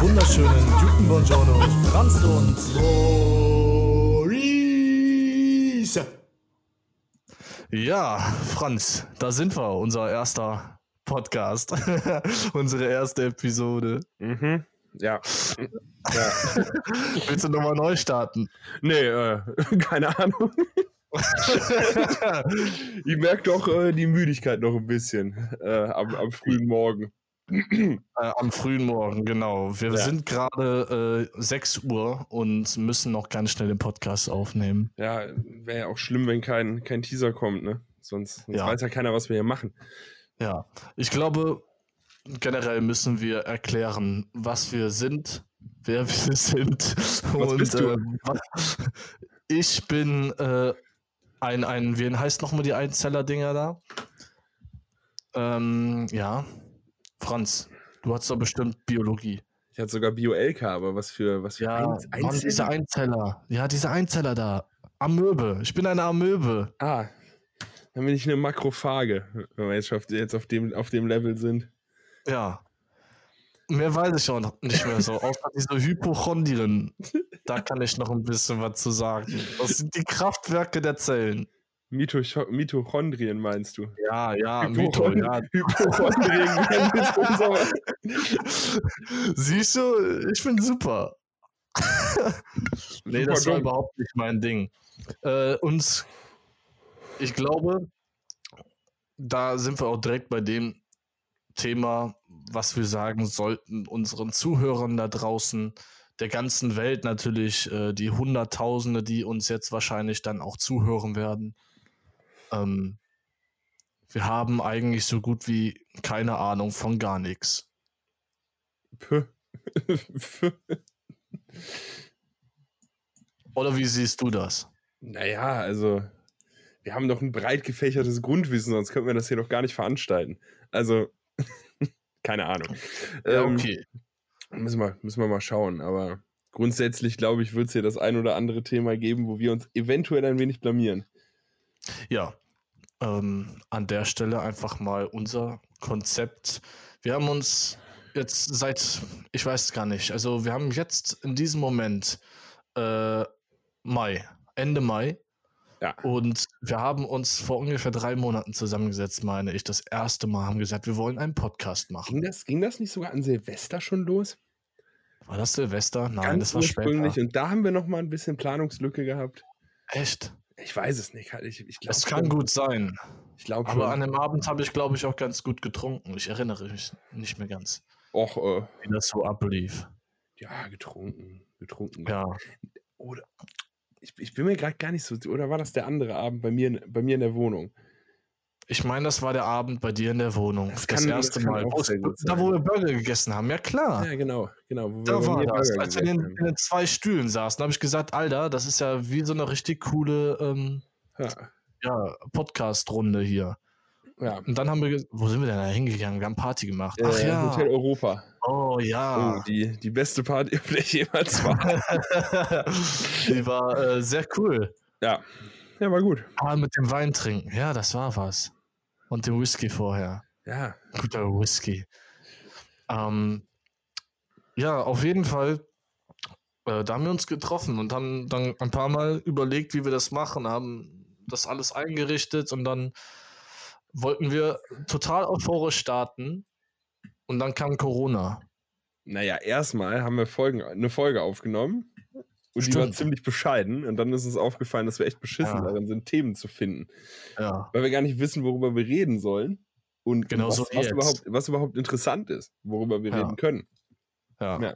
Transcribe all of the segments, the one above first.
wunderschönen guten Buongiorno, Franz und Maurice. Ja, Franz, da sind wir, unser erster Podcast, unsere erste Episode. Mhm. Ja. ja. Willst du nochmal neu starten? Nee, äh, keine Ahnung. ich merke doch äh, die Müdigkeit noch ein bisschen äh, am, am, frühen Morgen. Äh, am frühen Morgen, genau. Wir ja. sind gerade äh, 6 Uhr und müssen noch ganz schnell den Podcast aufnehmen. Ja, wäre ja auch schlimm, wenn kein, kein Teaser kommt, ne? Sonst, sonst ja. weiß ja keiner, was wir hier machen. Ja, ich glaube, generell müssen wir erklären, was wir sind, wer wir sind. Was und, bist du? Äh, ich bin äh, ein, ein, wie heißt nochmal die Einzeller-Dinger da? Ähm, ja, Franz, du hast doch bestimmt Biologie. Ich hatte sogar Bio-LK, aber was für, was für ja, Einzeller? Mann, diese Einzeller. Ja, diese Einzeller da. Amöbe. Ich bin eine Amöbe. Ah, dann bin ich eine Makrophage, wenn wir jetzt auf, jetzt auf, dem, auf dem Level sind. Ja. Mehr weiß ich auch noch nicht mehr so. Außer diese Hypochondrien. Da kann ich noch ein bisschen was zu sagen. Das sind die Kraftwerke der Zellen. Mito Mitochondrien meinst du? Ja, ja, Mito, ja. Hypochondrien. Siehst du, ich bin super. nee, super das war dumm. überhaupt nicht mein Ding. Äh, und ich glaube, da sind wir auch direkt bei dem Thema, was wir sagen sollten unseren Zuhörern da draußen, der ganzen Welt natürlich, äh, die Hunderttausende, die uns jetzt wahrscheinlich dann auch zuhören werden. Ähm, wir haben eigentlich so gut wie keine Ahnung von gar nichts. Oder wie siehst du das? Naja, also wir haben doch ein breit gefächertes Grundwissen, sonst könnten wir das hier doch gar nicht veranstalten. Also, keine Ahnung. Ja, ähm, okay. Ähm, müssen, wir, müssen wir mal schauen, aber grundsätzlich glaube ich, wird es hier das ein oder andere Thema geben, wo wir uns eventuell ein wenig blamieren. Ja, ähm, an der Stelle einfach mal unser Konzept. Wir haben uns jetzt seit, ich weiß gar nicht, also wir haben jetzt in diesem Moment äh, Mai, Ende Mai. Ja. Und wir haben uns vor ungefähr drei Monaten zusammengesetzt, meine ich. Das erste Mal haben gesagt, wir wollen einen Podcast machen. Ging das, ging das nicht sogar an Silvester schon los? War das Silvester? Nein, Ganz das war später. Und da haben wir noch mal ein bisschen Planungslücke gehabt. Echt? Ich weiß es nicht. Ich, ich glaub, es kann schon. gut sein. Ich glaube Aber an dem Abend habe ich, glaube ich, auch ganz gut getrunken. Ich erinnere mich nicht mehr ganz. Och, äh, wie das so ablief. Ja, getrunken. Getrunken. Ja. Oder ich, ich bin mir gerade gar nicht so. Oder war das der andere Abend bei mir, bei mir in der Wohnung? Ich meine, das war der Abend bei dir in der Wohnung. Das, das erste das Mal. Da, wo wir Burger gegessen haben. Ja, klar. Ja, genau. genau da war das. Als wir in den, in den, zwei Stühlen saßen, habe ich gesagt, Alter, das ist ja wie so eine richtig coole ähm, ja. ja Podcast-Runde hier. Ja. Und dann haben wir, wo sind wir denn da hingegangen? Wir haben Party gemacht. Ach äh, ja. Hotel Europa. Oh ja. Oh, die, die beste Party, auf der ich jemals war. die war äh, sehr cool. Ja. Ja, war gut. Aber mit dem Wein trinken, ja, das war was. Und dem Whisky vorher. Ja. Guter Whisky. Ähm, ja, auf jeden Fall. Äh, da haben wir uns getroffen und haben dann ein paar Mal überlegt, wie wir das machen, haben das alles eingerichtet und dann wollten wir total euphorisch starten und dann kam Corona. Naja, erstmal haben wir Folgen, eine Folge aufgenommen und Stimmt. die war ziemlich bescheiden. Und dann ist uns aufgefallen, dass wir echt beschissen ja. darin sind, Themen zu finden. Ja. Weil wir gar nicht wissen, worüber wir reden sollen. Und genau was, so was, überhaupt, was überhaupt interessant ist, worüber wir ja. reden können. Ja.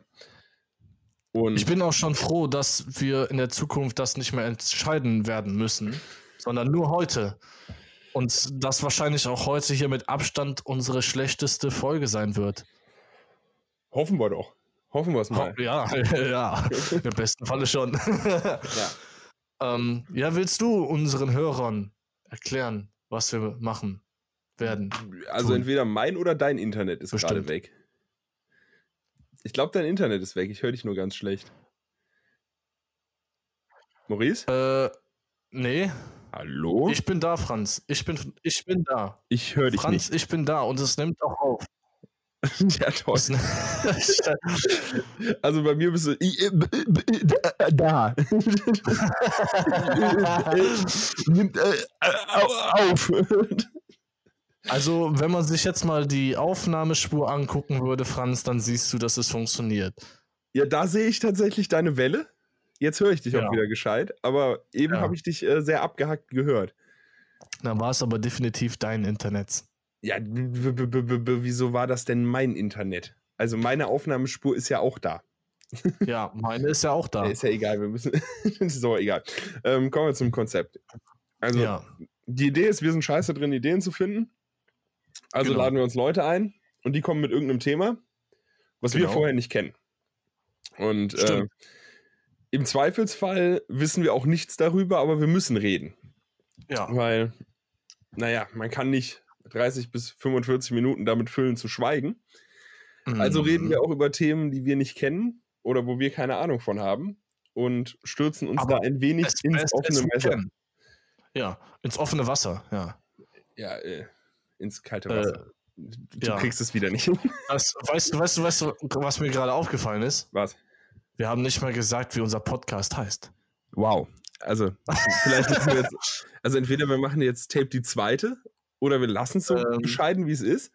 Und ich bin auch schon froh, dass wir in der Zukunft das nicht mehr entscheiden werden müssen, sondern nur heute. Und das wahrscheinlich auch heute hier mit Abstand unsere schlechteste Folge sein wird. Hoffen wir doch. Hoffen wir es mal. Ja, ja. Im besten Falle schon. ja. Ähm, ja, willst du unseren Hörern erklären, was wir machen werden? Also tun? entweder mein oder dein Internet ist gerade weg. Ich glaube, dein Internet ist weg. Ich höre dich nur ganz schlecht. Maurice? Äh, nee. Hallo? Ich bin da, Franz. Ich bin, ich bin da. Ich höre dich Franz, nicht. ich bin da und es nimmt auch auf. ja, toll. also bei mir bist du da. Nimmt auf. Also, wenn man sich jetzt mal die Aufnahmespur angucken würde, Franz, dann siehst du, dass es funktioniert. Ja, da sehe ich tatsächlich deine Welle. Jetzt höre ich dich ja. auch wieder gescheit, aber eben ja. habe ich dich äh, sehr abgehackt gehört. Dann war es aber definitiv dein Internet. Ja, wieso war das denn mein Internet? Also meine Aufnahmespur ist ja auch da. Ja, meine ist ja auch da. Ist ja egal, wir müssen. so, egal. Ähm, kommen wir zum Konzept. Also, ja. die Idee ist, wir sind scheiße drin, Ideen zu finden. Also genau. laden wir uns Leute ein und die kommen mit irgendeinem Thema, was genau. wir vorher nicht kennen. Und äh, im Zweifelsfall wissen wir auch nichts darüber, aber wir müssen reden. Ja. Weil, naja, man kann nicht 30 bis 45 Minuten damit füllen zu schweigen. Mhm. Also reden wir auch über Themen, die wir nicht kennen oder wo wir keine Ahnung von haben und stürzen uns aber da ein wenig ins offene Messer. Ja, ins offene Wasser, ja. Ja, äh, ins kalte Wasser. Äh, du ja. kriegst es wieder nicht. Das, weißt du, weißt du, weißt du, was mir gerade aufgefallen ist? Was? Wir haben nicht mal gesagt, wie unser Podcast heißt. Wow. Also, vielleicht müssen wir jetzt, also entweder wir machen jetzt Tape die zweite oder wir lassen es so ähm, bescheiden, wie es ist.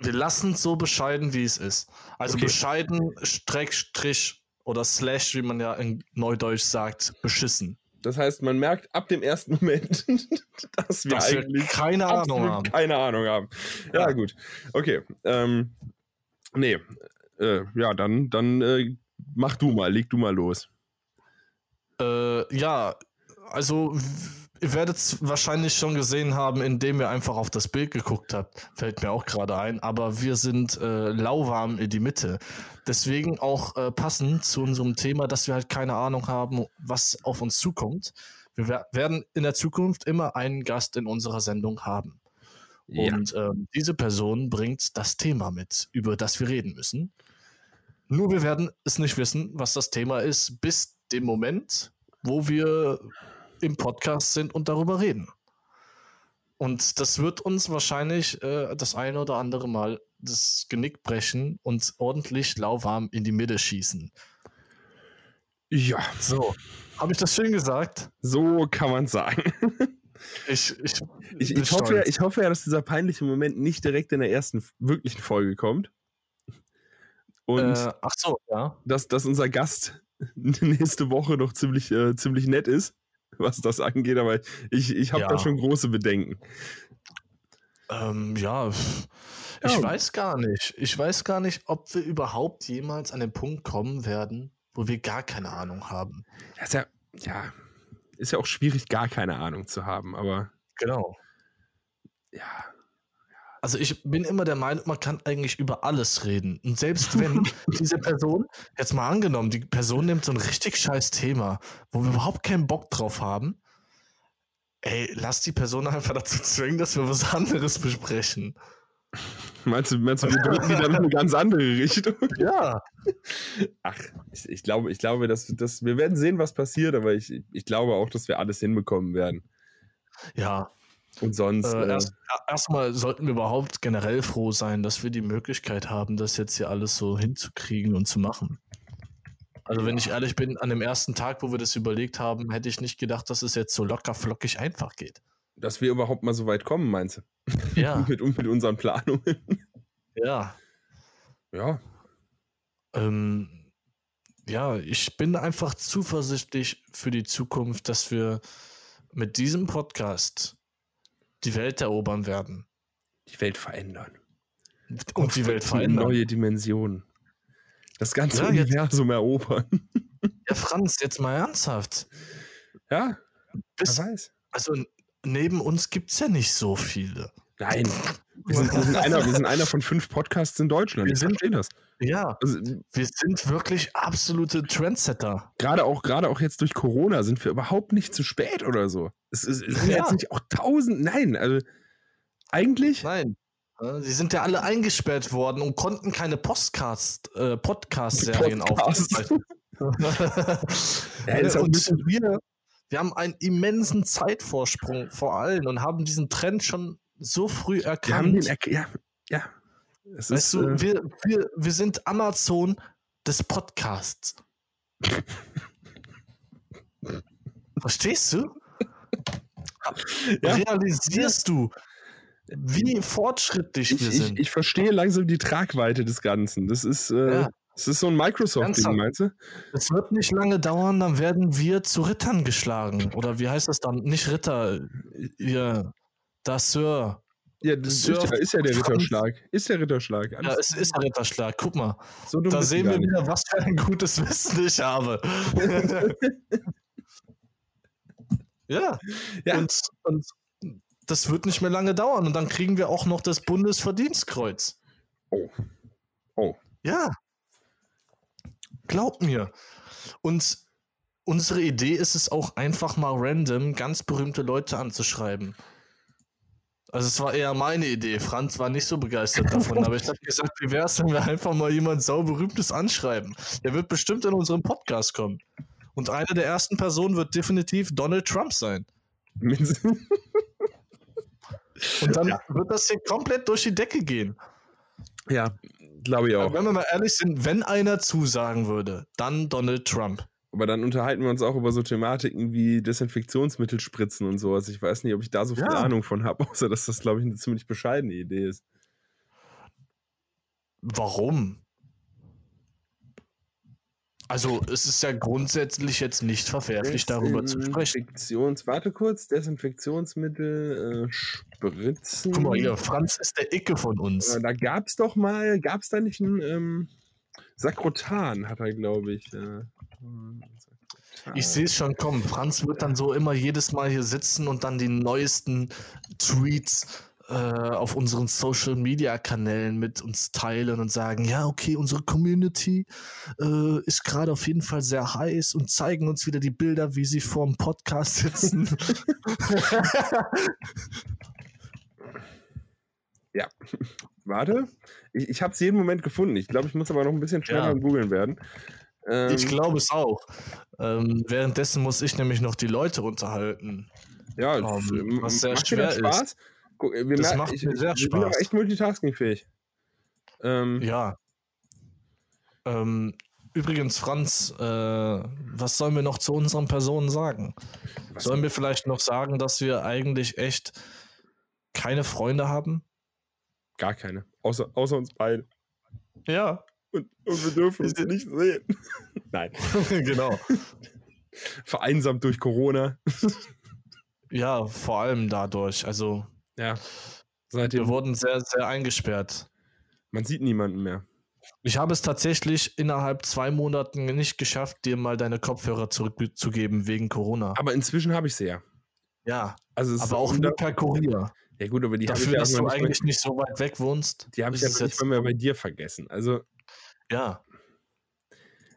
Wir lassen es so bescheiden, wie es ist. Also okay. bescheiden, Streck, Strich oder Slash, wie man ja in Neudeutsch sagt, beschissen. Das heißt, man merkt ab dem ersten Moment, dass wir dass eigentlich wir keine Ahnung haben. Keine Ahnung haben. Ja, ja. gut. Okay. Ähm, nee. Äh, ja, dann, dann äh, mach du mal, leg du mal los. Äh, ja, also ihr werdet es wahrscheinlich schon gesehen haben, indem ihr einfach auf das Bild geguckt habt. Fällt mir auch gerade ein. Aber wir sind äh, lauwarm in die Mitte. Deswegen auch äh, passend zu unserem Thema, dass wir halt keine Ahnung haben, was auf uns zukommt. Wir werden in der Zukunft immer einen Gast in unserer Sendung haben. Ja. Und ähm, diese Person bringt das Thema mit, über das wir reden müssen. Nur wir werden es nicht wissen, was das Thema ist, bis dem Moment, wo wir im Podcast sind und darüber reden. Und das wird uns wahrscheinlich äh, das eine oder andere Mal das Genick brechen und ordentlich lauwarm in die Mitte schießen. Ja. So. Habe ich das schön gesagt? So kann man sagen. Ich, ich, ich, ich hoffe, ja, ich hoffe ja, dass dieser peinliche Moment nicht direkt in der ersten wirklichen Folge kommt. Und äh, ach so, ja. Dass, dass unser Gast nächste Woche noch ziemlich, äh, ziemlich nett ist was das angeht, aber ich, ich habe ja. da schon große Bedenken. Ähm, ja, ich ja. weiß gar nicht. Ich weiß gar nicht, ob wir überhaupt jemals an den Punkt kommen werden, wo wir gar keine Ahnung haben. Das ist ja, ja, ist ja auch schwierig, gar keine Ahnung zu haben, aber. Genau. Ja, also ich bin immer der Meinung, man kann eigentlich über alles reden. Und selbst wenn diese Person, jetzt mal angenommen, die Person nimmt so ein richtig scheiß Thema, wo wir überhaupt keinen Bock drauf haben, ey, lass die Person einfach dazu zwingen, dass wir was anderes besprechen. Meinst du, meinst du wir drücken die dann in eine ganz andere Richtung? Ja. Ach, ich, ich glaube, ich glaube dass, dass wir werden sehen, was passiert, aber ich, ich glaube auch, dass wir alles hinbekommen werden. Ja, und sonst. Äh, äh, erst, erstmal sollten wir überhaupt generell froh sein, dass wir die Möglichkeit haben, das jetzt hier alles so hinzukriegen und zu machen. Also, wenn ich ehrlich bin, an dem ersten Tag, wo wir das überlegt haben, hätte ich nicht gedacht, dass es jetzt so locker flockig einfach geht. Dass wir überhaupt mal so weit kommen, meinst du? Ja. mit, mit unseren Planungen. Ja. Ja. Ähm, ja, ich bin einfach zuversichtlich für die Zukunft, dass wir mit diesem Podcast die Welt erobern werden. Die Welt verändern. Und die Welt verändern. Neue Dimensionen. Das ganze ja, Universum jetzt, erobern. Ja, Franz, jetzt mal ernsthaft. Ja, Bis, weiß. Also neben uns gibt es ja nicht so viele. Nein. Wir sind, wir, sind einer, wir sind einer von fünf Podcasts in Deutschland. Wir ich sind, das. Ja, also, wir sind wirklich absolute Trendsetter. Gerade auch, gerade auch jetzt durch Corona sind wir überhaupt nicht zu spät oder so. Es, es, es sind ja. jetzt nicht auch tausend, nein, also eigentlich. Nein. Sie sind ja alle eingesperrt worden und konnten keine Postcards, äh, Podcast-Serien aufnehmen. ja, und wir, wir haben einen immensen Zeitvorsprung vor allen und haben diesen Trend schon so früh erkannt. Wir haben den, ja, ja. Es weißt ist, du, äh, wir, wir, wir sind Amazon des Podcasts. Verstehst du? Ja. Realisierst du, wie fortschrittlich ich, wir sind? Ich, ich, verstehe langsam die Tragweite des Ganzen. Das ist, äh, ja. das ist so ein Microsoft-Ding, meinst du? Es wird nicht lange dauern, dann werden wir zu Rittern geschlagen. Oder wie heißt das dann? Nicht Ritter, ihr, das Sir. Ja, das ist, ist, ja der Ritterschlag. Ist der Ritterschlag. Alles ja, es ist der Ritterschlag. Guck mal. So da sehen wir wieder, was für ein gutes Wissen ich habe. ja. ja. Und, und das wird nicht mehr lange dauern. Und dann kriegen wir auch noch das Bundesverdienstkreuz. Oh. Oh. Ja. Glaub mir. Und unsere Idee ist es auch einfach mal random ganz berühmte Leute anzuschreiben. Also es war eher meine Idee. Franz war nicht so begeistert davon, aber ich habe gesagt, wie wäre es, wenn wir einfach mal jemand sauberühmtes anschreiben? Der wird bestimmt in unseren Podcast kommen. Und eine der ersten Personen wird definitiv Donald Trump sein. Und dann ja. wird das hier komplett durch die Decke gehen. Ja, glaube ich auch. Aber wenn wir mal ehrlich sind, wenn einer zusagen würde, dann Donald Trump. Aber dann unterhalten wir uns auch über so Thematiken wie Desinfektionsmittel spritzen und sowas. Ich weiß nicht, ob ich da so viel ja. Ahnung von habe, außer dass das, glaube ich, eine ziemlich bescheidene Idee ist. Warum? Also es ist ja grundsätzlich jetzt nicht verwerflich, darüber zu sprechen. Desinfektions, warte kurz, Desinfektionsmittel äh, spritzen. Guck mal hier, Franz ist der Icke von uns. Äh, da gab es doch mal, gab es da nicht ein ähm, Sakrotan, hat er, glaube ich. Äh, ich sehe es schon kommen. Franz wird dann so immer jedes Mal hier sitzen und dann die neuesten Tweets äh, auf unseren Social Media Kanälen mit uns teilen und sagen, ja, okay, unsere Community äh, ist gerade auf jeden Fall sehr heiß und zeigen uns wieder die Bilder, wie sie vor dem Podcast sitzen. ja. Warte. Ich, ich habe es jeden Moment gefunden. Ich glaube, ich muss aber noch ein bisschen schneller ja. googeln werden. Ähm, ich glaube es auch. Ähm, währenddessen muss ich nämlich noch die Leute unterhalten. Ja, ähm, was sehr schwer ist. Guck, wir das macht ich, mir sehr ich, Spaß. Ich bin auch echt multitaskingfähig. Ähm, ja. Ähm, übrigens, Franz, äh, was sollen wir noch zu unseren Personen sagen? Sollen wir vielleicht noch sagen, dass wir eigentlich echt keine Freunde haben? Gar keine. Außer, außer uns beide. Ja. Und, und wir dürfen uns nicht sehen. Nein. genau. Vereinsamt durch Corona. ja, vor allem dadurch. Also. Ja. Seitdem wir wurden sehr, sehr eingesperrt. Man sieht niemanden mehr. Ich habe es tatsächlich innerhalb zwei Monaten nicht geschafft, dir mal deine Kopfhörer zurückzugeben wegen Corona. Aber inzwischen habe ich sie ja. Ja. Also aber auch nur per Kurier. Ja gut, aber die habe ich ja dass du eigentlich nicht so weit weg wohnst. Die habe ich ja nicht mehr bei dir vergessen. Also ja.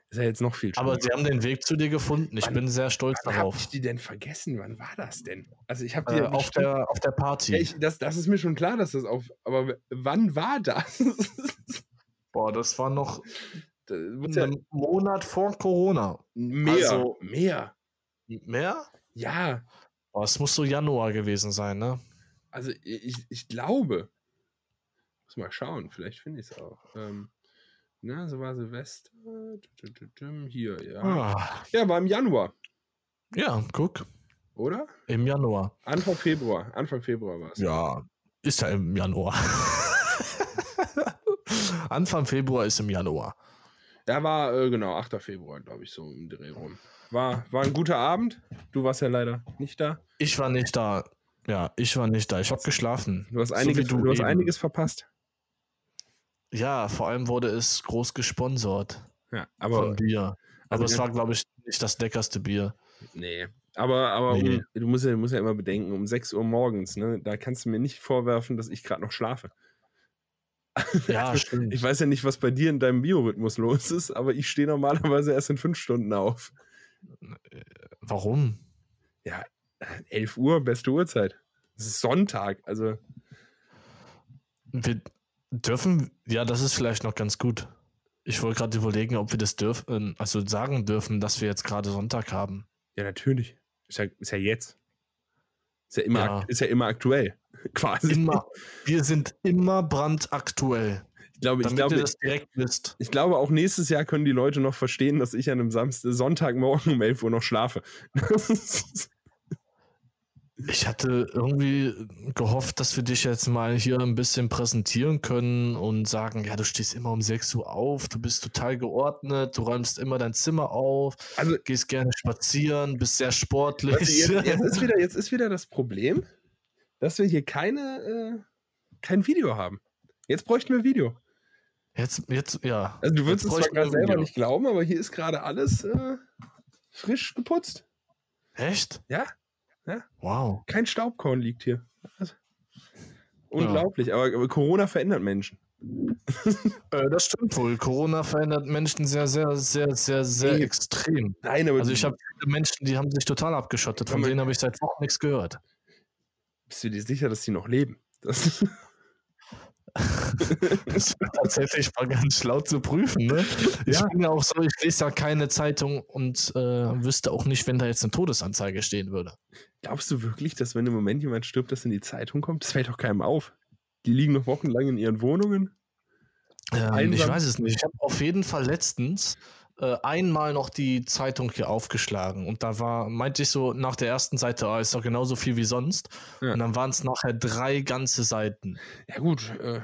Ist ja jetzt noch viel schlimmer. Aber sie haben den Weg zu dir gefunden. Ich wann, bin sehr stolz wann darauf. Hab ich die denn vergessen? Wann war das denn? Also ich habe die äh, auf der auf der Party. Ich, das, das ist mir schon klar, dass das auf. Aber wann war das? Boah, das war noch ein ja Monat vor Corona. Mehr. Also, mehr. Mehr? Ja. Boah, es muss so Januar gewesen sein, ne? Also ich, ich glaube. Muss mal schauen, vielleicht finde ich es auch. Ähm, na, so war Silvester. Hier, ja. Ah. Ja, war im Januar. Ja, guck. Oder? Im Januar. Anfang Februar. Anfang Februar war es. Ja, ist ja im Januar. Anfang Februar ist im Januar. Ja, war äh, genau 8. Februar, glaube ich, so im Dreh rum. War, war ein guter Abend. Du warst ja leider nicht da. Ich war nicht da. Ja, ich war nicht da. Ich habe geschlafen. Du hast, einiges, so du, du hast einiges verpasst. Ja, vor allem wurde es groß gesponsert. Ja, aber. Von Bier. Aber also es war, glaube ich, nicht das leckerste Bier. Nee. Aber, aber nee. Um, du, musst ja, musst ja immer bedenken, um 6 Uhr morgens, ne, da kannst du mir nicht vorwerfen, dass ich gerade noch schlafe. Ja, also, stimmt. Ich weiß ja nicht, was bei dir in deinem Biorhythmus los ist, aber ich stehe normalerweise erst in fünf Stunden auf. Warum? Ja, 11 Uhr, beste Uhrzeit. Es ist Sonntag, also. Wir, Dürfen, ja, das ist vielleicht noch ganz gut. Ich wollte gerade überlegen, ob wir das dürfen, also sagen dürfen, dass wir jetzt gerade Sonntag haben. Ja, natürlich. Ist ja, ist ja jetzt. Ist ja immer, ja. Ist ja immer aktuell, quasi. Immer, wir sind immer brandaktuell. glaube, ich glaube, das direkt wisst. Ich glaube, auch nächstes Jahr können die Leute noch verstehen, dass ich an einem Samstag, Sonntagmorgen um 11 Uhr noch schlafe. Ich hatte irgendwie gehofft, dass wir dich jetzt mal hier ein bisschen präsentieren können und sagen, ja, du stehst immer um 6 Uhr auf, du bist total geordnet, du räumst immer dein Zimmer auf, also, gehst gerne spazieren, bist sehr sportlich. Also jetzt, jetzt, ist wieder, jetzt ist wieder das Problem, dass wir hier keine, äh, kein Video haben. Jetzt bräuchten wir Video. Jetzt, jetzt, ja. Also du würdest es zwar gerade selber nicht glauben, aber hier ist gerade alles äh, frisch geputzt. Echt? Ja. Ja? Wow. Kein Staubkorn liegt hier. Also, unglaublich, ja. aber, aber, Corona verändert Menschen. äh, das stimmt wohl. Corona verändert Menschen sehr, sehr, sehr, sehr, sehr nee. extrem. Nein, aber also ich habe Menschen, die haben sich total abgeschottet. Von denen habe ich seit Wochen nichts gehört. Bist du dir sicher, dass die noch leben? Das das war tatsächlich mal ganz schlau zu prüfen. Ne? Ich ja. bin ja auch so, ich lese ja keine Zeitung und äh, wüsste auch nicht, wenn da jetzt eine Todesanzeige stehen würde. Glaubst du wirklich, dass wenn im Moment jemand stirbt, das in die Zeitung kommt? Das fällt doch keinem auf. Die liegen noch wochenlang in ihren Wohnungen. Ähm, ich weiß es nicht. Ich habe auf jeden Fall letztens äh, einmal noch die Zeitung hier aufgeschlagen und da war, meinte ich so nach der ersten Seite, ah, ist doch genauso viel wie sonst. Ja. Und dann waren es nachher drei ganze Seiten. Ja, gut. Äh.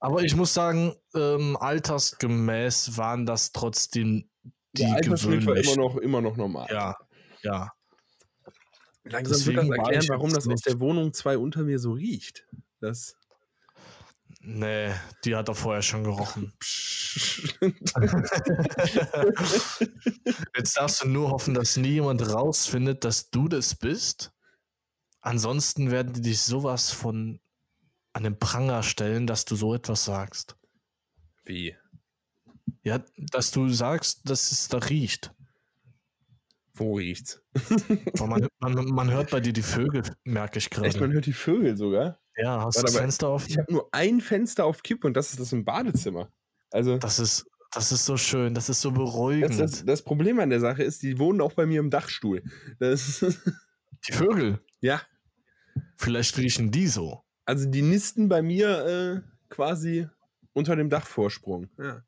Aber ich muss sagen, ähm, altersgemäß waren das trotzdem die Der Altersschnitt war immer noch, immer noch normal. Ja, ja. Langsam Deswegen wird das erklären, warum das aus der Wohnung 2 unter mir so riecht. Das Nee, die hat er vorher schon gerochen. Jetzt darfst du nur hoffen, dass nie jemand rausfindet, dass du das bist. Ansonsten werden die dich sowas von an den Pranger stellen, dass du so etwas sagst. Wie? Ja, dass du sagst, dass es da riecht. Wo riecht's? man, man, man, hört bei dir die Vögel, merke ich gerade. Echt, man hört die Vögel sogar? Ja, hast du das Fenster auf? Ich habe nur ein Fenster auf Kipp und das ist das im Badezimmer. Also das ist das ist so schön, das ist so beruhigend. Das, das, das Problem an der Sache ist, die wohnen auch bei mir im Dachstuhl. die Vögel? Ja. Vielleicht riechen die so. Also die nisten bei mir äh, quasi unter dem Dachvorsprung. Ja.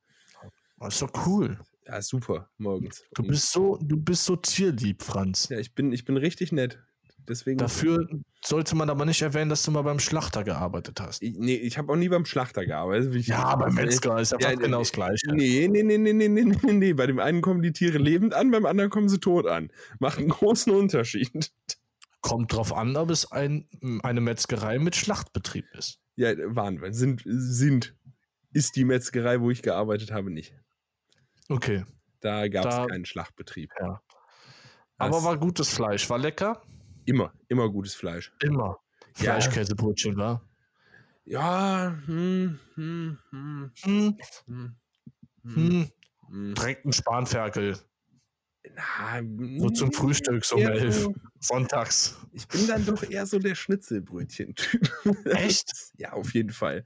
Das ist doch cool. Ja, super, morgens. Du bist so, du bist so tierlieb, Franz. Ja, ich bin, ich bin richtig nett. Deswegen Dafür sollte man aber nicht erwähnen, dass du mal beim Schlachter gearbeitet hast. Ich, nee, ich habe auch nie beim Schlachter gearbeitet. Ich, ja, beim Metzger ist ja, ja genau das Gleiche. Nee, nee, nee, nee, nee, nee, nee, nee. Bei dem einen kommen die Tiere lebend an, beim anderen kommen sie tot an. Macht einen großen Unterschied. Kommt drauf an, ob es ein, eine Metzgerei mit Schlachtbetrieb ist. Ja, waren wir. Sind, sind. Ist die Metzgerei, wo ich gearbeitet habe, nicht. Okay. Da gab es keinen Schlachtbetrieb. Ja. Aber war gutes Fleisch, war lecker. Immer, immer gutes Fleisch. Immer. Fleischkäsebrötchen, ja. war? Ja, hm, hm, hm, hm, hm, hm, hm. Direkt ein Spanferkel. Na, so zum Frühstück, so um elf. Sonntags. Ich bin dann doch eher so der Schnitzelbrötchen-Typ. Echt? ja, auf jeden Fall.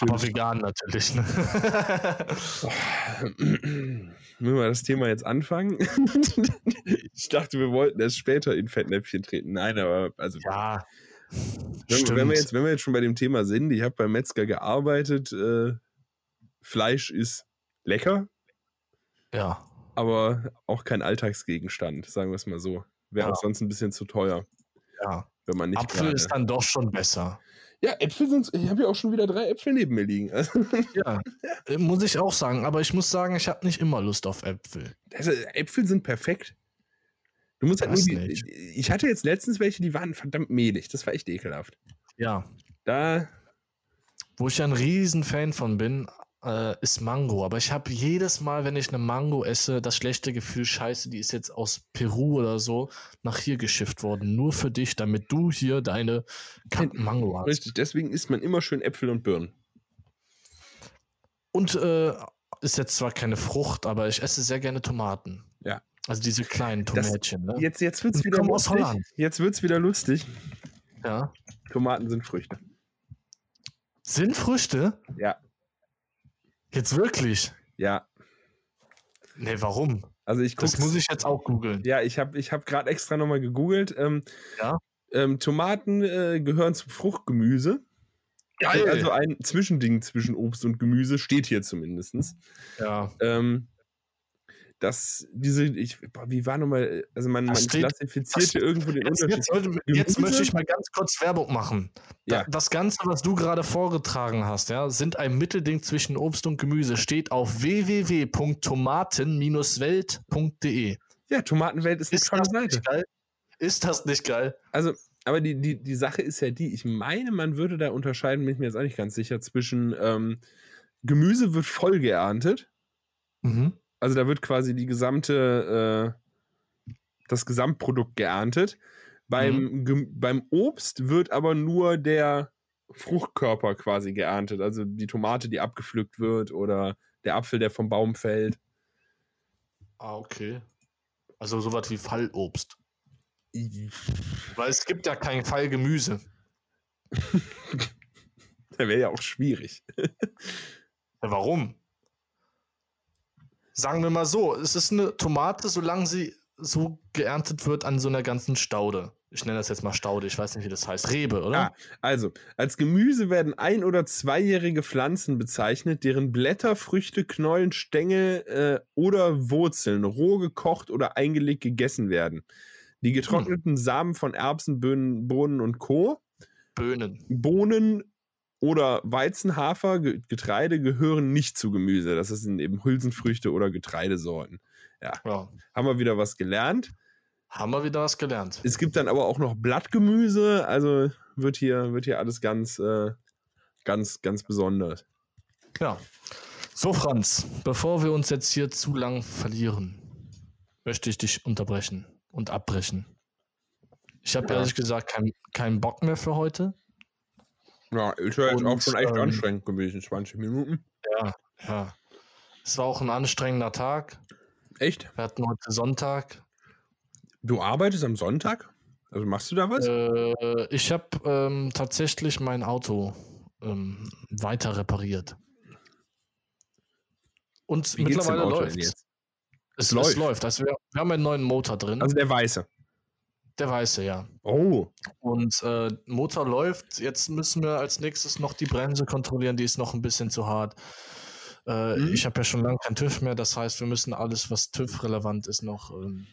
Aber vegan natürlich. Ne? Müssen wir das Thema jetzt anfangen? ich dachte, wir wollten erst später in Fettnäpfchen treten. Nein, aber also. Ja. Wenn, wenn, wir jetzt, wenn wir jetzt schon bei dem Thema sind, ich habe beim Metzger gearbeitet. Äh, Fleisch ist lecker. Ja. Aber auch kein Alltagsgegenstand, sagen wir es mal so. Wäre ja. auch sonst ein bisschen zu teuer. Ja. Wenn man nicht Apfel grade, ist dann doch schon besser. Ja, Äpfel sind. Ich habe ja auch schon wieder drei Äpfel neben mir liegen. ja, äh, muss ich auch sagen. Aber ich muss sagen, ich habe nicht immer Lust auf Äpfel. Also, Äpfel sind perfekt. Du musst halt nur die, Ich hatte jetzt letztens welche, die waren verdammt mehlig. Das war echt ekelhaft. Ja. Da. Wo ich ein Riesenfan von bin, äh, ist Mango. Aber ich habe jedes Mal, wenn ich eine Mango esse, das schlechte Gefühl, scheiße, die ist jetzt aus Peru oder so nach hier geschifft worden. Nur für dich, damit du hier deine Mango hast. Richtig, deswegen isst man immer schön Äpfel und Birnen. Und äh, ist jetzt zwar keine Frucht, aber ich esse sehr gerne Tomaten. Ja. Also diese kleinen Tomätchen. ne? Jetzt, jetzt wird es wieder lustig. Aus Holland. Jetzt wird's wieder lustig. Ja. Tomaten sind Früchte. Sind Früchte? Ja. Jetzt wirklich? Ja. Nee, warum? Also ich Das muss ich jetzt auch googeln. Ja, ich habe ich hab gerade extra nochmal gegoogelt. Ähm, ja. Ähm, Tomaten äh, gehören zum Fruchtgemüse. Geil. Also ein Zwischending zwischen Obst und Gemüse steht hier zumindest. Ja. Ähm, dass diese, ich, wie war nochmal, also man, man steht, klassifiziert hier irgendwo den jetzt, Unterschied. Jetzt, jetzt, möchte ich mal ganz kurz Werbung machen. Ja. Das Ganze, was du gerade vorgetragen hast, ja, sind ein Mittelding zwischen Obst und Gemüse, steht auf www.tomaten-welt.de. Ja, Tomatenwelt ist, ist eine tolle Seite. Geil? Ist das nicht geil? Also, aber die, die, die Sache ist ja die, ich meine, man würde da unterscheiden, bin ich mir jetzt auch nicht ganz sicher, zwischen ähm, Gemüse wird voll geerntet. Mhm also da wird quasi die gesamte, äh, das Gesamtprodukt geerntet. Beim, mhm. beim Obst wird aber nur der Fruchtkörper quasi geerntet. Also die Tomate, die abgepflückt wird oder der Apfel, der vom Baum fällt. Ah, okay. Also sowas wie Fallobst. Weil es gibt ja kein Fallgemüse. Der wäre ja auch schwierig. ja, warum? Sagen wir mal so, es ist eine Tomate, solange sie so geerntet wird an so einer ganzen Staude. Ich nenne das jetzt mal Staude, ich weiß nicht, wie das heißt. Rebe, oder? Ah, also, als Gemüse werden ein- oder zweijährige Pflanzen bezeichnet, deren Blätter, Früchte, Knollen, Stängel äh, oder Wurzeln roh gekocht oder eingelegt gegessen werden. Die getrockneten hm. Samen von Erbsen, Böhnen, Bohnen und Co. Böhnen. Bohnen oder Weizen, Hafer, Getreide gehören nicht zu Gemüse. Das sind eben Hülsenfrüchte oder Getreidesorten. Ja. ja. Haben wir wieder was gelernt. Haben wir wieder was gelernt. Es gibt dann aber auch noch Blattgemüse, also wird hier, wird hier alles ganz, äh, ganz, ganz besonders. Ja. So, Franz, bevor wir uns jetzt hier zu lang verlieren, möchte ich dich unterbrechen und abbrechen. Ich habe ja. ehrlich gesagt keinen kein Bock mehr für heute. Ja, ist ja jetzt auch schon echt ähm, anstrengend gewesen, 20 Minuten. Ja, ja. Es war auch ein anstrengender Tag. Echt? Wir hatten heute Sonntag. Du arbeitest am Sonntag? Also machst du da was? Äh, ich habe ähm, tatsächlich mein Auto ähm, weiter repariert. Und Wie mittlerweile läuft es. Es läuft. Es läuft. Also wir, wir, haben einen neuen Motor drin. Also der weiße. Der weiße, ja. Oh. Und äh, Motor läuft. Jetzt müssen wir als nächstes noch die Bremse kontrollieren. Die ist noch ein bisschen zu hart. Äh, mhm. Ich habe ja schon lange kein TÜV mehr. Das heißt, wir müssen alles, was TÜV-relevant ist, noch ähm,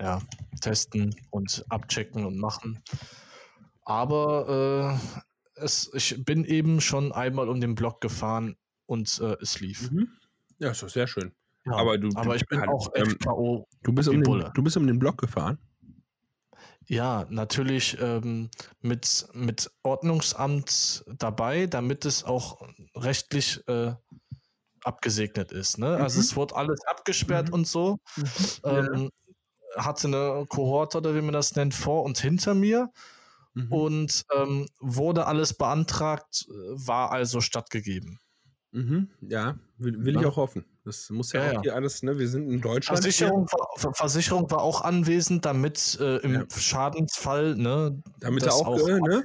ja, testen und abchecken und machen. Aber äh, es, ich bin eben schon einmal um den Block gefahren und äh, es lief. Mhm. Ja, ist doch sehr schön. Ja, aber du, aber ich bin halt, auch echt ähm. Du bist, um den, du bist um den Block gefahren? Ja, natürlich ähm, mit, mit Ordnungsamt dabei, damit es auch rechtlich äh, abgesegnet ist. Ne? Also mhm. Also es wurde alles abgesperrt mhm. und so. Mhm. Ähm. Hatte eine Kohorte oder wie man das nennt, vor und hinter mir. Mhm. Und ähm, wurde alles beantragt, äh, war also stattgegeben. Mhm, ja, will, will ja. ich auch hoffen. Das muss ja, ja auch ja. hier alles, ne? Wir sind in Deutschland. Versicherung, war, Versicherung war auch anwesend, damit äh, im ja. Schadensfall, ne? Damit er auch, auch äh, ne?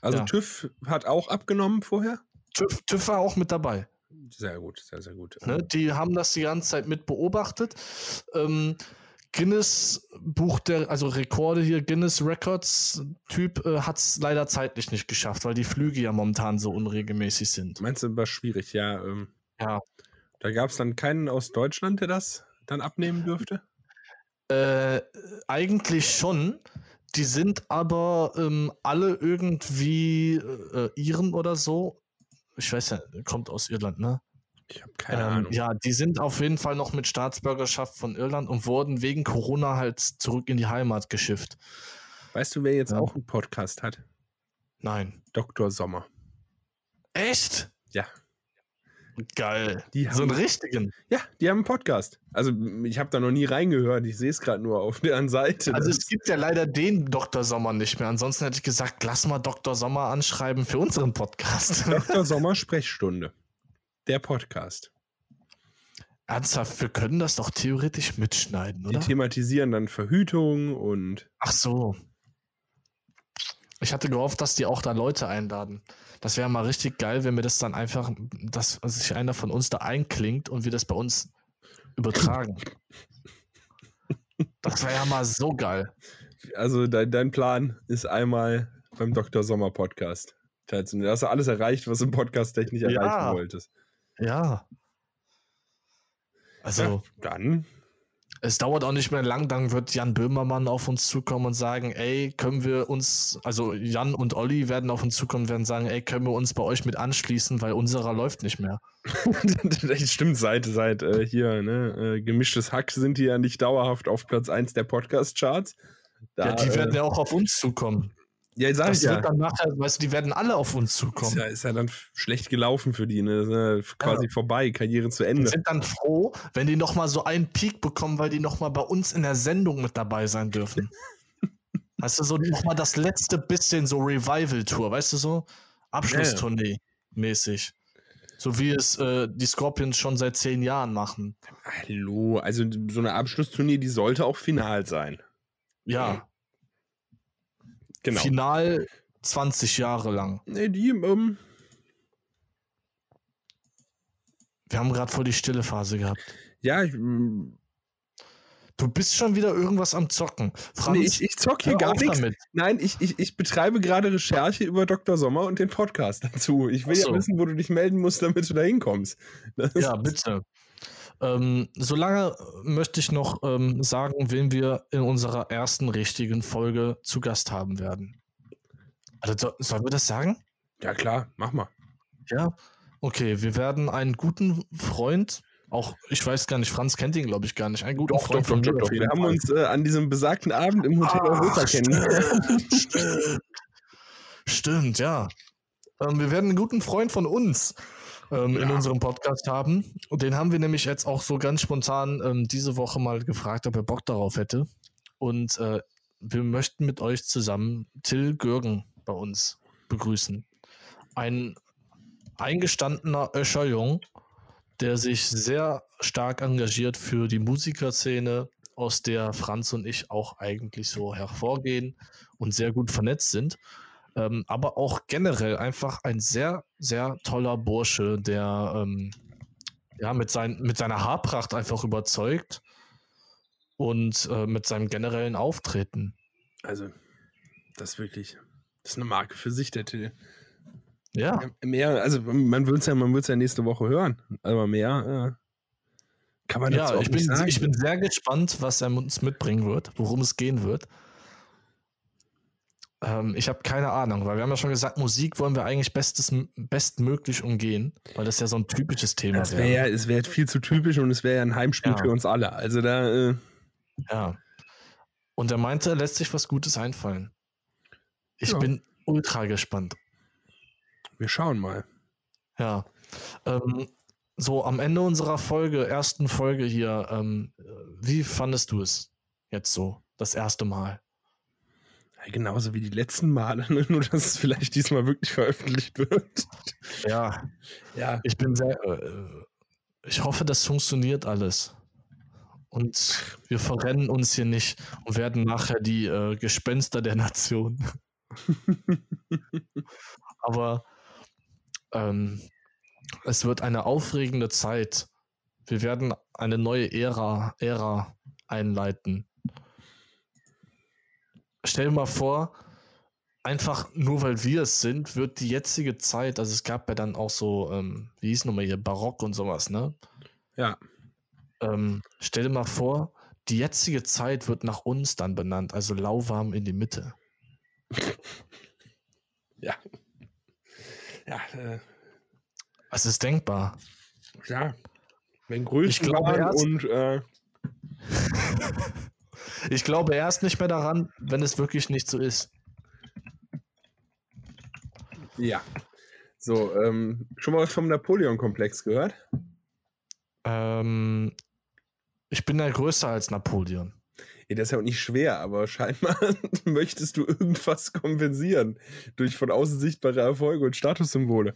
Also TÜV hat auch abgenommen vorher? TÜV, TÜV war auch mit dabei. Sehr gut, sehr, sehr gut. Ne? Die haben das die ganze Zeit mit beobachtet. Ähm, Guinness Buch der, also Rekorde hier, Guinness Records Typ äh, hat es leider zeitlich nicht geschafft, weil die Flüge ja momentan so unregelmäßig sind. Meinst du, war schwierig, ja. Ähm, ja. Da gab es dann keinen aus Deutschland, der das dann abnehmen dürfte? Äh, eigentlich schon. Die sind aber ähm, alle irgendwie äh, Iren oder so. Ich weiß ja, kommt aus Irland, ne? Ich habe keine ähm, Ahnung. Ja, die sind auf jeden Fall noch mit Staatsbürgerschaft von Irland und wurden wegen Corona halt zurück in die Heimat geschifft. Weißt du, wer jetzt ja. auch einen Podcast hat? Nein. Dr. Sommer. Echt? Ja. Geil. Die haben, so einen richtigen. Ja, die haben einen Podcast. Also ich habe da noch nie reingehört. Ich sehe es gerade nur auf deren Seite. Also es gibt ja leider den Dr. Sommer nicht mehr. Ansonsten hätte ich gesagt, lass mal Dr. Sommer anschreiben für unseren Podcast. Dr. Sommer Sprechstunde der Podcast. Ernsthaft, wir können das doch theoretisch mitschneiden, oder? Die thematisieren dann Verhütung und. Ach so. Ich hatte gehofft, dass die auch da Leute einladen. Das wäre mal richtig geil, wenn wir das dann einfach, dass sich einer von uns da einklingt und wir das bei uns übertragen. das wäre ja mal so geil. Also dein, dein Plan ist einmal beim Dr. Sommer Podcast teilzunehmen. Da hast du alles erreicht, was im Podcast technisch erreichen ja. wolltest. Ja. Also. Ja, dann es dauert auch nicht mehr lang, dann wird Jan Böhmermann auf uns zukommen und sagen, ey, können wir uns, also Jan und Olli werden auf uns zukommen und werden sagen, ey, können wir uns bei euch mit anschließen, weil unserer läuft nicht mehr. stimmt, seit, seit äh, hier, ne, äh, gemischtes Hack sind die ja nicht dauerhaft auf Platz 1 der Podcast-Charts. ja, die werden äh, ja auch auf uns zukommen. Ja, sag das ich ja. Wird dann nachher, weißt du, die werden alle auf uns zukommen. Ist ja, ist ja dann schlecht gelaufen für die, ne? Ja quasi ja. vorbei, Karriere zu Ende. Die sind dann froh, wenn die nochmal so einen Peak bekommen, weil die nochmal bei uns in der Sendung mit dabei sein dürfen. weißt du, so nochmal das letzte bisschen so Revival-Tour, weißt du so? Abschlusstournee mäßig. So wie es äh, die Scorpions schon seit zehn Jahren machen. Hallo, also so eine Abschlusstournee, die sollte auch final sein. Ja, Genau. Final 20 Jahre lang. Nee, die, ähm, Wir haben gerade voll die stille Phase gehabt. Ja, ich, ähm, Du bist schon wieder irgendwas am Zocken. Franz, nee, ich, ich zock hier gar nichts. Damit. Nein, ich, ich, ich betreibe gerade Recherche über Dr. Sommer und den Podcast dazu. Ich will so. ja wissen, wo du dich melden musst, damit du da hinkommst. Ja, bitte. Ähm, solange möchte ich noch ähm, sagen, wen wir in unserer ersten richtigen Folge zu Gast haben werden. Also, sollen wir das sagen? Ja, klar, mach mal. Ja, okay, wir werden einen guten Freund, auch, ich weiß gar nicht, Franz kennt ihn, glaube ich, gar nicht, einen guten doch, Freund doch, von doch, doch, Wir haben uns äh, an diesem besagten Abend im Hotel ah, Europa kennengelernt. Stimmt, stimmt, ja. Ähm, wir werden einen guten Freund von uns ähm, ja. in unserem Podcast haben. Und den haben wir nämlich jetzt auch so ganz spontan ähm, diese Woche mal gefragt, ob er Bock darauf hätte. Und äh, wir möchten mit euch zusammen Till Gürgen bei uns begrüßen. Ein eingestandener Öscherjung, der sich sehr stark engagiert für die Musikerszene, aus der Franz und ich auch eigentlich so hervorgehen und sehr gut vernetzt sind ähm, aber auch generell einfach ein sehr, sehr toller Bursche, der ähm, ja, mit, sein, mit seiner Haarpracht einfach überzeugt und äh, mit seinem generellen Auftreten. Also, das ist wirklich, das ist eine Marke für sich, der Till. Ja. Mehr, also man wird es ja, man ja nächste Woche hören, aber mehr äh, kann man ja, ich bin, sagen. Ich bin sehr gespannt, was er uns mitbringen wird, worum es gehen wird. Ähm, ich habe keine Ahnung, weil wir haben ja schon gesagt, Musik wollen wir eigentlich bestes, bestmöglich umgehen, weil das ja so ein typisches Thema wäre. Wär ja, es wäre viel zu typisch und es wäre ja ein Heimspiel ja. für uns alle. Also da. Äh ja. Und er meinte, er lässt sich was Gutes einfallen. Ich ja. bin ultra gespannt. Wir schauen mal. Ja. Ähm, so, am Ende unserer Folge, ersten Folge hier, ähm, wie fandest du es jetzt so, das erste Mal? Genauso wie die letzten Male, ne? nur dass es vielleicht diesmal wirklich veröffentlicht wird. Ja, ja. Ich bin sehr. Äh, ich hoffe, das funktioniert alles. Und wir verrennen uns hier nicht und werden nachher die äh, Gespenster der Nation. Aber ähm, es wird eine aufregende Zeit. Wir werden eine neue Ära, Ära einleiten stell dir mal vor, einfach nur weil wir es sind, wird die jetzige Zeit, also es gab ja dann auch so, ähm, wie hieß nochmal hier, Barock und sowas, ne? Ja. Ähm, stell dir mal vor, die jetzige Zeit wird nach uns dann benannt, also lauwarm in die Mitte. ja. Ja. Äh. Es ist denkbar. Ja. Wenn Größenwahn und äh, Ich glaube erst nicht mehr daran, wenn es wirklich nicht so ist. Ja. So, ähm, schon mal was vom Napoleon-Komplex gehört? Ähm, ich bin ja größer als Napoleon. Ja, das ist ja auch nicht schwer, aber scheinbar möchtest du irgendwas kompensieren durch von außen sichtbare Erfolge und Statussymbole.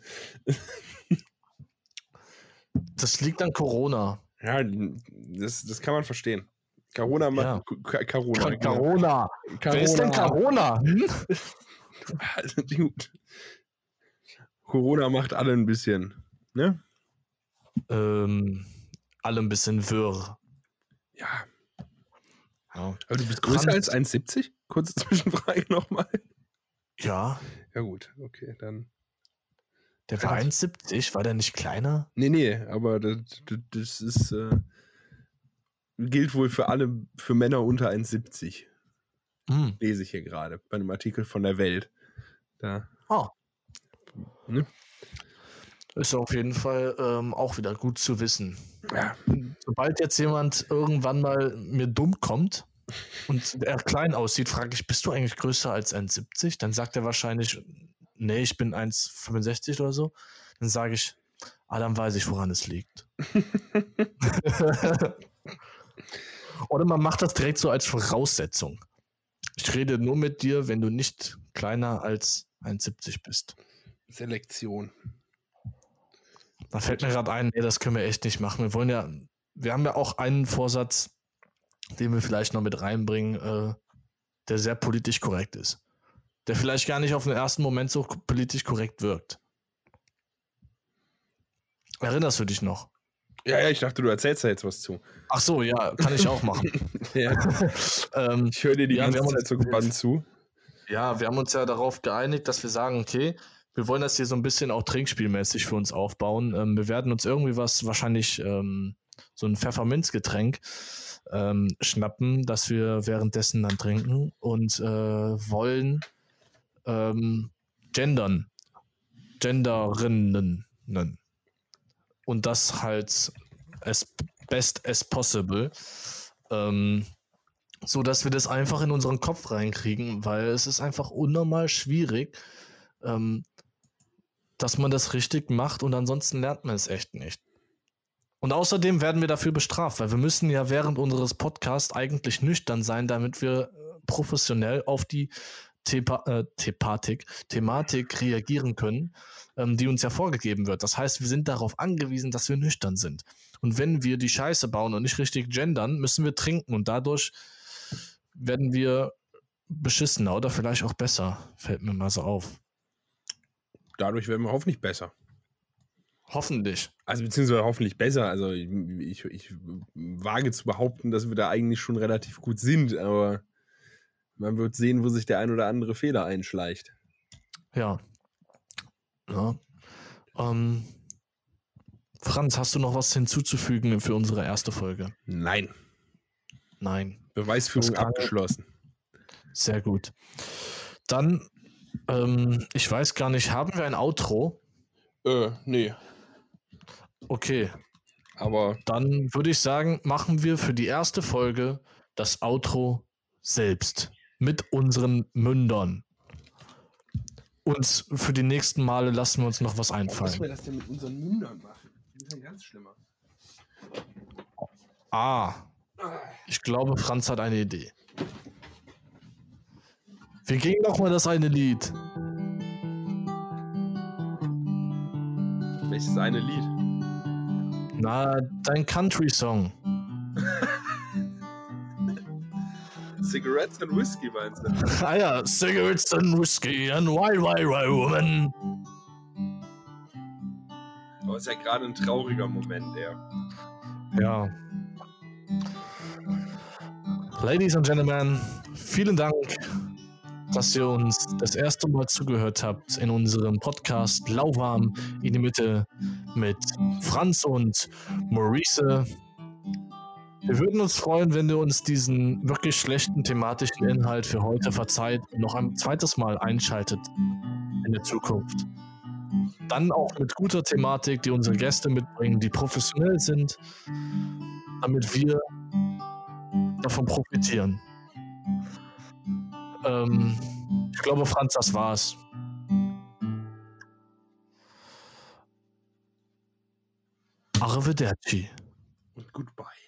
das liegt an Corona. Ja, das, das kann man verstehen. Corona macht. Ja. Corona. Corona. Wer ist denn Corona? Hm? Also, Corona macht alle ein bisschen, ne? Ähm, alle ein bisschen wirr. Ja. ja. Aber du bist größer Franz als 1,70? Kurze Zwischenfrage nochmal. Ja. Ja, gut, okay, dann. Der war 1,70, war der nicht kleiner? Nee, nee, aber das, das ist, äh, gilt wohl für alle, für Männer unter 1,70. Hm. Lese ich hier gerade bei einem Artikel von der Welt. Da. Oh. Ne? Ist auf jeden Fall ähm, auch wieder gut zu wissen. Ja. Sobald jetzt jemand irgendwann mal mir dumm kommt und er klein aussieht, frage ich, bist du eigentlich größer als 1,70? Dann sagt er wahrscheinlich, nee, ich bin 1,65 oder so. Dann sage ich, ah, dann weiß ich, woran es liegt. oder man macht das direkt so als Voraussetzung. Ich rede nur mit dir, wenn du nicht kleiner als 1,70 bist. Selektion. Da fällt mir gerade ein, nee, das können wir echt nicht machen. Wir wollen ja, wir haben ja auch einen Vorsatz, den wir vielleicht noch mit reinbringen, äh, der sehr politisch korrekt ist. Der vielleicht gar nicht auf den ersten Moment so politisch korrekt wirkt. Erinnerst du dich noch? Ja, ja, ich dachte, du erzählst da jetzt was zu. Ach so, ja, kann ich auch machen. ähm, ich höre dir die ja, ganze Zeit so gespannt zu. Ja, wir haben uns ja darauf geeinigt, dass wir sagen, okay, wir wollen das hier so ein bisschen auch trinkspielmäßig für uns aufbauen. Ähm, wir werden uns irgendwie was, wahrscheinlich ähm, so ein Pfefferminzgetränk ähm, schnappen, das wir währenddessen dann trinken und äh, wollen ähm, gendern. Genderinnen. Und das halt as best as possible. Ähm, so dass wir das einfach in unseren Kopf reinkriegen, weil es ist einfach unnormal schwierig, ähm, dass man das richtig macht und ansonsten lernt man es echt nicht. Und außerdem werden wir dafür bestraft, weil wir müssen ja während unseres Podcasts eigentlich nüchtern sein, damit wir äh, professionell auf die Thepa äh, Thematik, Thematik reagieren können, ähm, die uns ja vorgegeben wird. Das heißt, wir sind darauf angewiesen, dass wir nüchtern sind. Und wenn wir die Scheiße bauen und nicht richtig gendern, müssen wir trinken und dadurch werden wir beschissener oder vielleicht auch besser, fällt mir mal so auf dadurch werden wir hoffentlich besser. Hoffentlich. Also beziehungsweise hoffentlich besser. Also ich, ich, ich, wage zu behaupten, dass wir da eigentlich schon relativ gut sind, aber man wird sehen, wo sich der ein oder andere Fehler einschleicht. Ja. Ja. Ähm, Franz, hast du noch was hinzuzufügen für unsere erste Folge? Nein. Nein. Beweisführung abgeschlossen. Sehr gut. Dann ähm, ich weiß gar nicht, haben wir ein Outro? Äh, nee. Okay. Aber. Dann würde ich sagen, machen wir für die erste Folge das Outro selbst. Mit unseren Mündern. Und für die nächsten Male lassen wir uns noch was einfallen. Was wir das denn mit unseren Mündern machen? Das ist ein ganz schlimmer. Ah. Ich glaube, Franz hat eine Idee. Wir gingen noch mal das eine Lied. Welches eine Lied? Na, dein Country-Song. Cigarettes and Whiskey meinst du? ah ja, Cigarettes and Whiskey and Wild Wild Wild Woman. Aber ist ja gerade ein trauriger Moment, eher. Ja. Ladies and Gentlemen, vielen Dank dass ihr uns das erste Mal zugehört habt in unserem Podcast Lauwarm in die Mitte mit Franz und Maurice. Wir würden uns freuen, wenn ihr uns diesen wirklich schlechten thematischen Inhalt für heute verzeiht und noch ein zweites Mal einschaltet in der Zukunft. Dann auch mit guter Thematik, die unsere Gäste mitbringen, die professionell sind, damit wir davon profitieren. Ähm, ich glaube, Franz, das war's. Arrivederci. Und goodbye.